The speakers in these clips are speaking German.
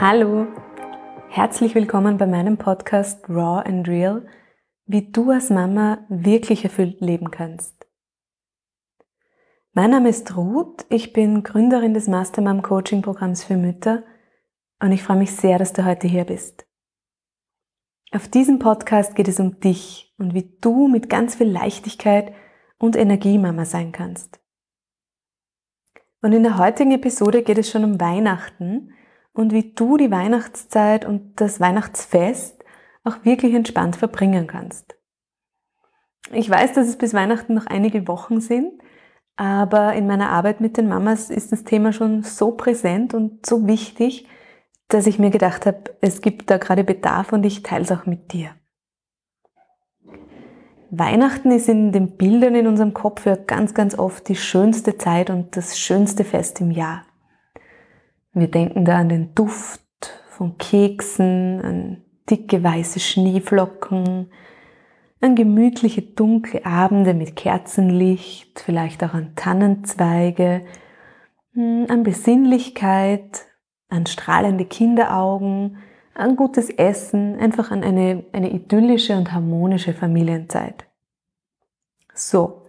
Hallo, herzlich willkommen bei meinem Podcast Raw and Real, wie du als Mama wirklich erfüllt leben kannst. Mein Name ist Ruth, ich bin Gründerin des Mastermom Coaching Programms für Mütter und ich freue mich sehr, dass du heute hier bist. Auf diesem Podcast geht es um dich und wie du mit ganz viel Leichtigkeit und Energie Mama sein kannst. Und in der heutigen Episode geht es schon um Weihnachten und wie du die Weihnachtszeit und das Weihnachtsfest auch wirklich entspannt verbringen kannst. Ich weiß, dass es bis Weihnachten noch einige Wochen sind, aber in meiner Arbeit mit den Mamas ist das Thema schon so präsent und so wichtig, dass ich mir gedacht habe, es gibt da gerade Bedarf und ich teile es auch mit dir. Weihnachten ist in den Bildern in unserem Kopf ja ganz, ganz oft die schönste Zeit und das schönste Fest im Jahr. Wir denken da an den Duft von Keksen, an dicke weiße Schneeflocken, an gemütliche dunkle Abende mit Kerzenlicht, vielleicht auch an Tannenzweige, hm, an Besinnlichkeit, an strahlende Kinderaugen, an gutes Essen, einfach an eine, eine idyllische und harmonische Familienzeit. So,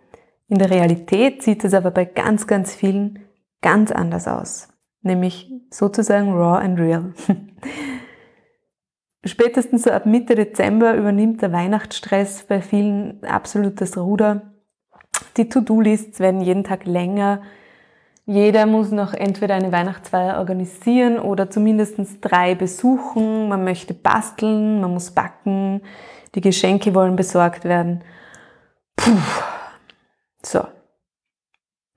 in der Realität sieht es aber bei ganz, ganz vielen ganz anders aus nämlich sozusagen raw and real. Spätestens ab Mitte Dezember übernimmt der Weihnachtsstress bei vielen absolut das Ruder. Die To-Do-Lists werden jeden Tag länger. Jeder muss noch entweder eine Weihnachtsfeier organisieren oder zumindest drei besuchen. Man möchte basteln, man muss backen, die Geschenke wollen besorgt werden. Puh. So,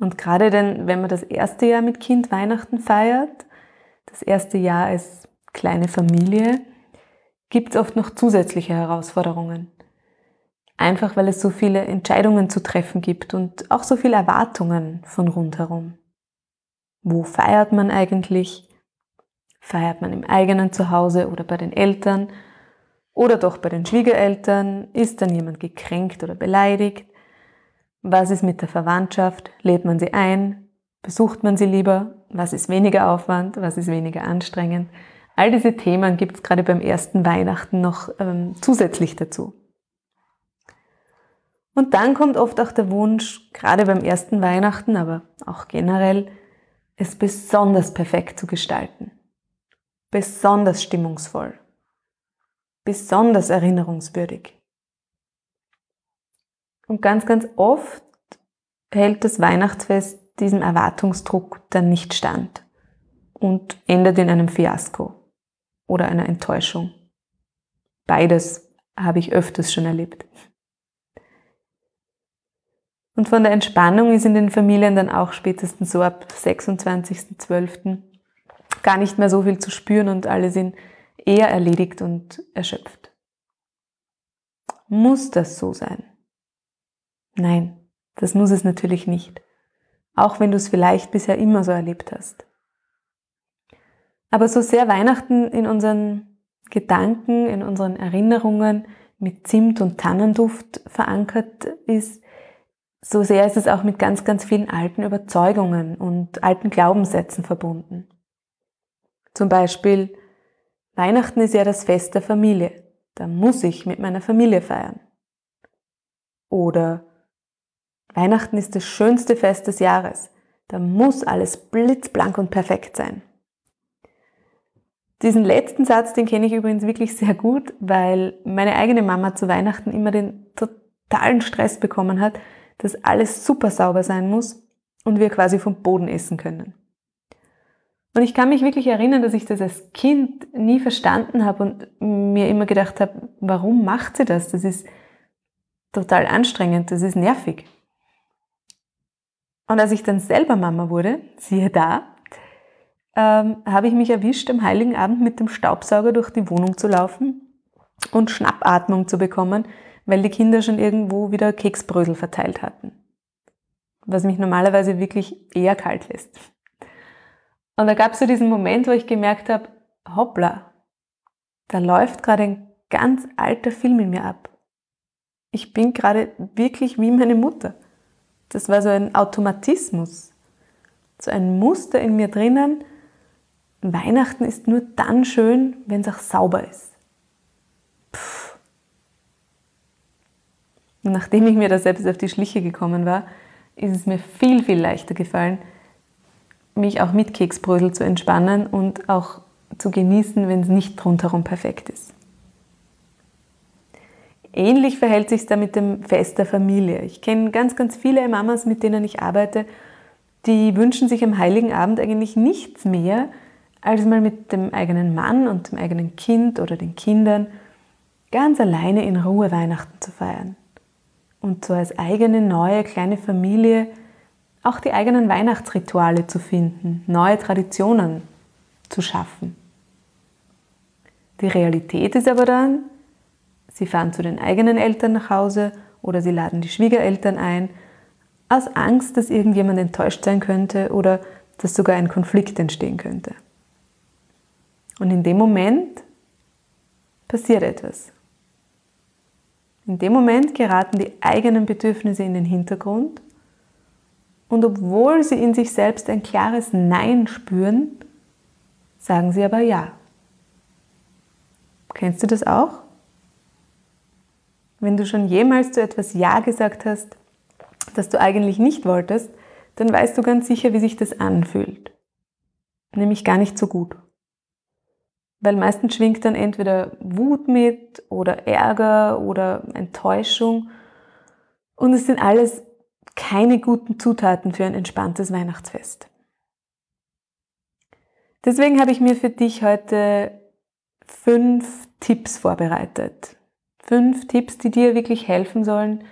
und gerade denn, wenn man das erste Jahr mit Kind Weihnachten feiert, das erste Jahr als kleine Familie, gibt es oft noch zusätzliche Herausforderungen. Einfach weil es so viele Entscheidungen zu treffen gibt und auch so viele Erwartungen von rundherum. Wo feiert man eigentlich? Feiert man im eigenen Zuhause oder bei den Eltern? Oder doch bei den Schwiegereltern? Ist dann jemand gekränkt oder beleidigt? Was ist mit der Verwandtschaft? Lädt man sie ein? Besucht man sie lieber? Was ist weniger Aufwand? Was ist weniger anstrengend? All diese Themen gibt es gerade beim ersten Weihnachten noch ähm, zusätzlich dazu. Und dann kommt oft auch der Wunsch, gerade beim ersten Weihnachten, aber auch generell, es besonders perfekt zu gestalten. Besonders stimmungsvoll. Besonders erinnerungswürdig. Und ganz, ganz oft hält das Weihnachtsfest diesem Erwartungsdruck dann nicht stand und endet in einem Fiasko oder einer Enttäuschung. Beides habe ich öfters schon erlebt. Und von der Entspannung ist in den Familien dann auch spätestens so ab 26.12. gar nicht mehr so viel zu spüren und alle sind eher erledigt und erschöpft. Muss das so sein? Nein, das muss es natürlich nicht. Auch wenn du es vielleicht bisher immer so erlebt hast. Aber so sehr Weihnachten in unseren Gedanken, in unseren Erinnerungen mit Zimt und Tannenduft verankert ist, so sehr ist es auch mit ganz, ganz vielen alten Überzeugungen und alten Glaubenssätzen verbunden. Zum Beispiel, Weihnachten ist ja das Fest der Familie. Da muss ich mit meiner Familie feiern. Oder Weihnachten ist das schönste Fest des Jahres. Da muss alles blitzblank und perfekt sein. Diesen letzten Satz, den kenne ich übrigens wirklich sehr gut, weil meine eigene Mama zu Weihnachten immer den totalen Stress bekommen hat, dass alles super sauber sein muss und wir quasi vom Boden essen können. Und ich kann mich wirklich erinnern, dass ich das als Kind nie verstanden habe und mir immer gedacht habe, warum macht sie das? Das ist total anstrengend, das ist nervig. Und als ich dann selber Mama wurde, siehe da, ähm, habe ich mich erwischt, am Heiligen Abend mit dem Staubsauger durch die Wohnung zu laufen und Schnappatmung zu bekommen, weil die Kinder schon irgendwo wieder Keksbrösel verteilt hatten. Was mich normalerweise wirklich eher kalt lässt. Und da gab es so diesen Moment, wo ich gemerkt habe, hoppla, da läuft gerade ein ganz alter Film in mir ab. Ich bin gerade wirklich wie meine Mutter. Das war so ein Automatismus, so ein Muster in mir drinnen, Weihnachten ist nur dann schön, wenn es auch sauber ist. Puh. Und nachdem ich mir da selbst auf die Schliche gekommen war, ist es mir viel, viel leichter gefallen, mich auch mit Keksbrödel zu entspannen und auch zu genießen, wenn es nicht rundherum perfekt ist. Ähnlich verhält sich da mit dem Fest der Familie. Ich kenne ganz, ganz viele Mamas, mit denen ich arbeite, die wünschen sich am Heiligen Abend eigentlich nichts mehr, als mal mit dem eigenen Mann und dem eigenen Kind oder den Kindern ganz alleine in Ruhe Weihnachten zu feiern. Und so als eigene neue kleine Familie auch die eigenen Weihnachtsrituale zu finden, neue Traditionen zu schaffen. Die Realität ist aber dann, sie fahren zu den eigenen Eltern nach Hause oder sie laden die Schwiegereltern ein, aus Angst, dass irgendjemand enttäuscht sein könnte oder dass sogar ein Konflikt entstehen könnte. Und in dem Moment passiert etwas. In dem Moment geraten die eigenen Bedürfnisse in den Hintergrund und obwohl sie in sich selbst ein klares Nein spüren, sagen sie aber Ja. Kennst du das auch? Wenn du schon jemals zu etwas Ja gesagt hast, das du eigentlich nicht wolltest, dann weißt du ganz sicher, wie sich das anfühlt. Nämlich gar nicht so gut. Weil meistens schwingt dann entweder Wut mit oder Ärger oder Enttäuschung. Und es sind alles keine guten Zutaten für ein entspanntes Weihnachtsfest. Deswegen habe ich mir für dich heute fünf Tipps vorbereitet. Fünf Tipps, die dir wirklich helfen sollen,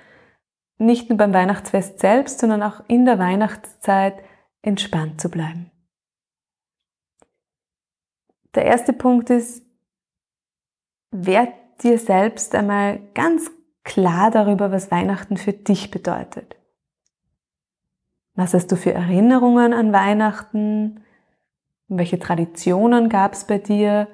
nicht nur beim Weihnachtsfest selbst, sondern auch in der Weihnachtszeit entspannt zu bleiben. Der erste Punkt ist, werd dir selbst einmal ganz klar darüber, was Weihnachten für dich bedeutet. Was hast du für Erinnerungen an Weihnachten? Welche Traditionen gab es bei dir?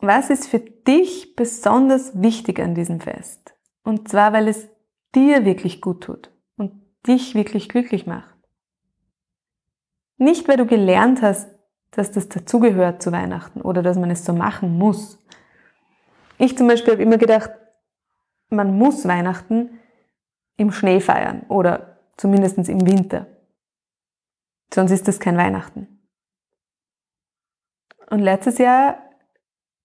Was ist für dich besonders wichtig an diesem Fest? Und zwar, weil es dir wirklich gut tut und dich wirklich glücklich macht. Nicht, weil du gelernt hast, dass das dazugehört zu Weihnachten oder dass man es so machen muss. Ich zum Beispiel habe immer gedacht, man muss Weihnachten, im Schnee feiern oder zumindest im Winter. Sonst ist das kein Weihnachten. Und letztes Jahr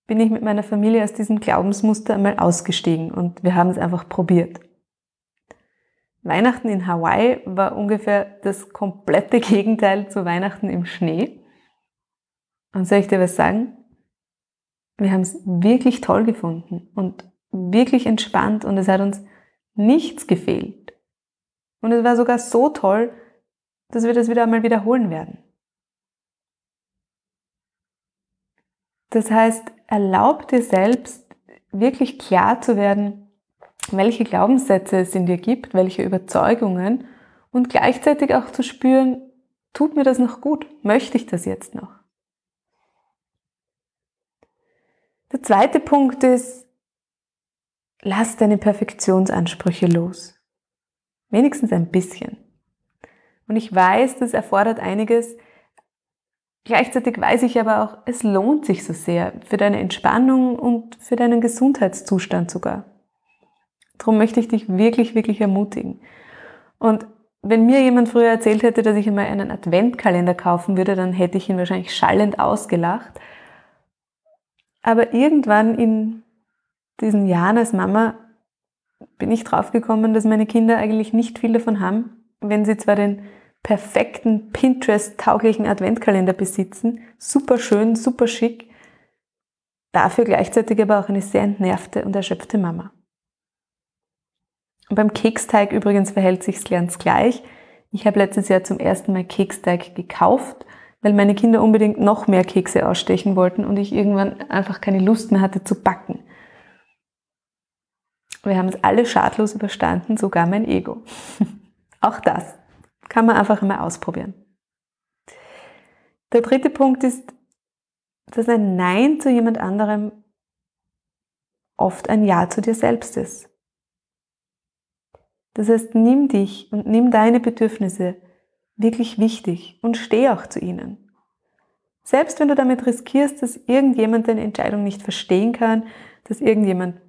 bin ich mit meiner Familie aus diesem Glaubensmuster einmal ausgestiegen und wir haben es einfach probiert. Weihnachten in Hawaii war ungefähr das komplette Gegenteil zu Weihnachten im Schnee. Und soll ich dir was sagen? Wir haben es wirklich toll gefunden und wirklich entspannt und es hat uns nichts gefehlt. Und es war sogar so toll, dass wir das wieder einmal wiederholen werden. Das heißt, erlaub dir selbst wirklich klar zu werden, welche Glaubenssätze es in dir gibt, welche Überzeugungen und gleichzeitig auch zu spüren, tut mir das noch gut? Möchte ich das jetzt noch? Der zweite Punkt ist, lass deine Perfektionsansprüche los. Wenigstens ein bisschen. Und ich weiß, das erfordert einiges. Gleichzeitig weiß ich aber auch, es lohnt sich so sehr für deine Entspannung und für deinen Gesundheitszustand sogar. Darum möchte ich dich wirklich, wirklich ermutigen. Und wenn mir jemand früher erzählt hätte, dass ich einmal einen Adventkalender kaufen würde, dann hätte ich ihn wahrscheinlich schallend ausgelacht. Aber irgendwann in diesen Jahren als Mama bin ich draufgekommen, dass meine Kinder eigentlich nicht viel davon haben, wenn sie zwar den perfekten Pinterest-tauglichen Adventkalender besitzen, super schön, super schick, dafür gleichzeitig aber auch eine sehr entnervte und erschöpfte Mama. Und beim Keksteig übrigens verhält sich ganz gleich. Ich habe letztes Jahr zum ersten Mal Keksteig gekauft, weil meine Kinder unbedingt noch mehr Kekse ausstechen wollten und ich irgendwann einfach keine Lust mehr hatte zu backen. Wir haben es alle schadlos überstanden, sogar mein Ego. Auch das kann man einfach einmal ausprobieren. Der dritte Punkt ist, dass ein Nein zu jemand anderem oft ein Ja zu dir selbst ist. Das heißt, nimm dich und nimm deine Bedürfnisse wirklich wichtig und steh auch zu ihnen. Selbst wenn du damit riskierst, dass irgendjemand deine Entscheidung nicht verstehen kann, dass irgendjemand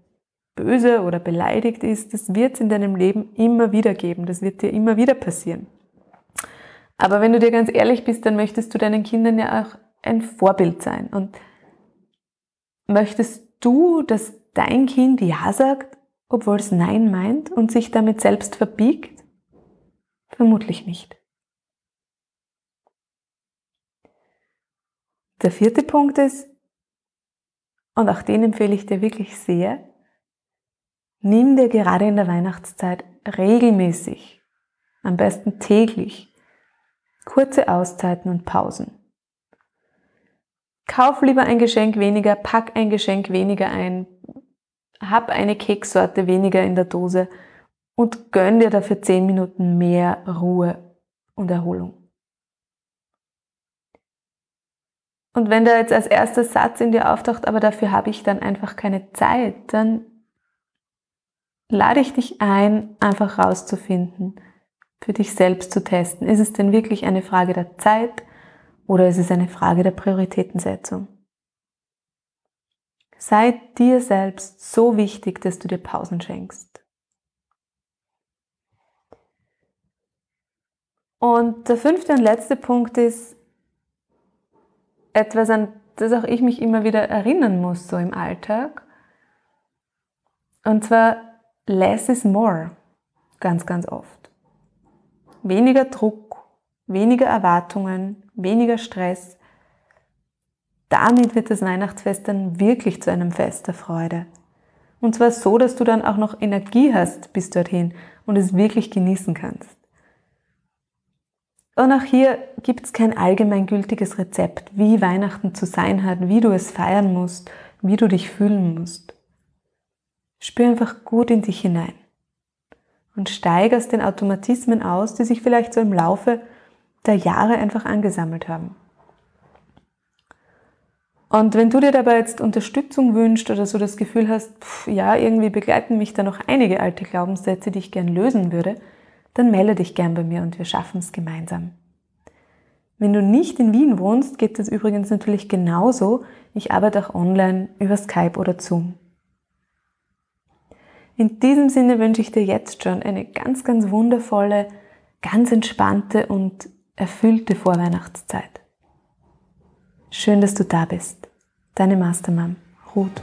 böse oder beleidigt ist, das wird es in deinem Leben immer wieder geben, das wird dir immer wieder passieren. Aber wenn du dir ganz ehrlich bist, dann möchtest du deinen Kindern ja auch ein Vorbild sein. Und möchtest du, dass dein Kind Ja sagt, obwohl es Nein meint und sich damit selbst verbiegt? Vermutlich nicht. Der vierte Punkt ist, und auch den empfehle ich dir wirklich sehr, nimm dir gerade in der Weihnachtszeit regelmäßig, am besten täglich, kurze Auszeiten und Pausen. Kauf lieber ein Geschenk weniger, pack ein Geschenk weniger ein, hab eine Keksorte weniger in der Dose und gönn dir dafür 10 Minuten mehr Ruhe und Erholung. Und wenn da jetzt als erster Satz in dir auftaucht, aber dafür habe ich dann einfach keine Zeit, dann lade ich dich ein, einfach rauszufinden, für dich selbst zu testen. Ist es denn wirklich eine Frage der Zeit oder ist es eine Frage der Prioritätensetzung? Sei dir selbst so wichtig, dass du dir Pausen schenkst. Und der fünfte und letzte Punkt ist etwas, an das auch ich mich immer wieder erinnern muss, so im Alltag. Und zwar, less is more. Ganz, ganz oft. Weniger Druck, weniger Erwartungen, weniger Stress. Damit wird das Weihnachtsfest dann wirklich zu einem Fest der Freude. Und zwar so, dass du dann auch noch Energie hast bis dorthin und es wirklich genießen kannst. Und auch hier gibt es kein allgemeingültiges Rezept, wie Weihnachten zu sein hat, wie du es feiern musst, wie du dich fühlen musst. Spür einfach gut in dich hinein und steig aus den Automatismen aus, die sich vielleicht so im Laufe der Jahre einfach angesammelt haben. Und wenn du dir dabei jetzt Unterstützung wünschst oder so das Gefühl hast, pff, ja, irgendwie begleiten mich da noch einige alte Glaubenssätze, die ich gern lösen würde, dann melde dich gern bei mir und wir schaffen es gemeinsam. Wenn du nicht in Wien wohnst, geht es übrigens natürlich genauso. Ich arbeite auch online über Skype oder Zoom. In diesem Sinne wünsche ich dir jetzt schon eine ganz, ganz wundervolle, ganz entspannte und erfüllte Vorweihnachtszeit. Schön, dass du da bist. Deine Mastermam, Ruth.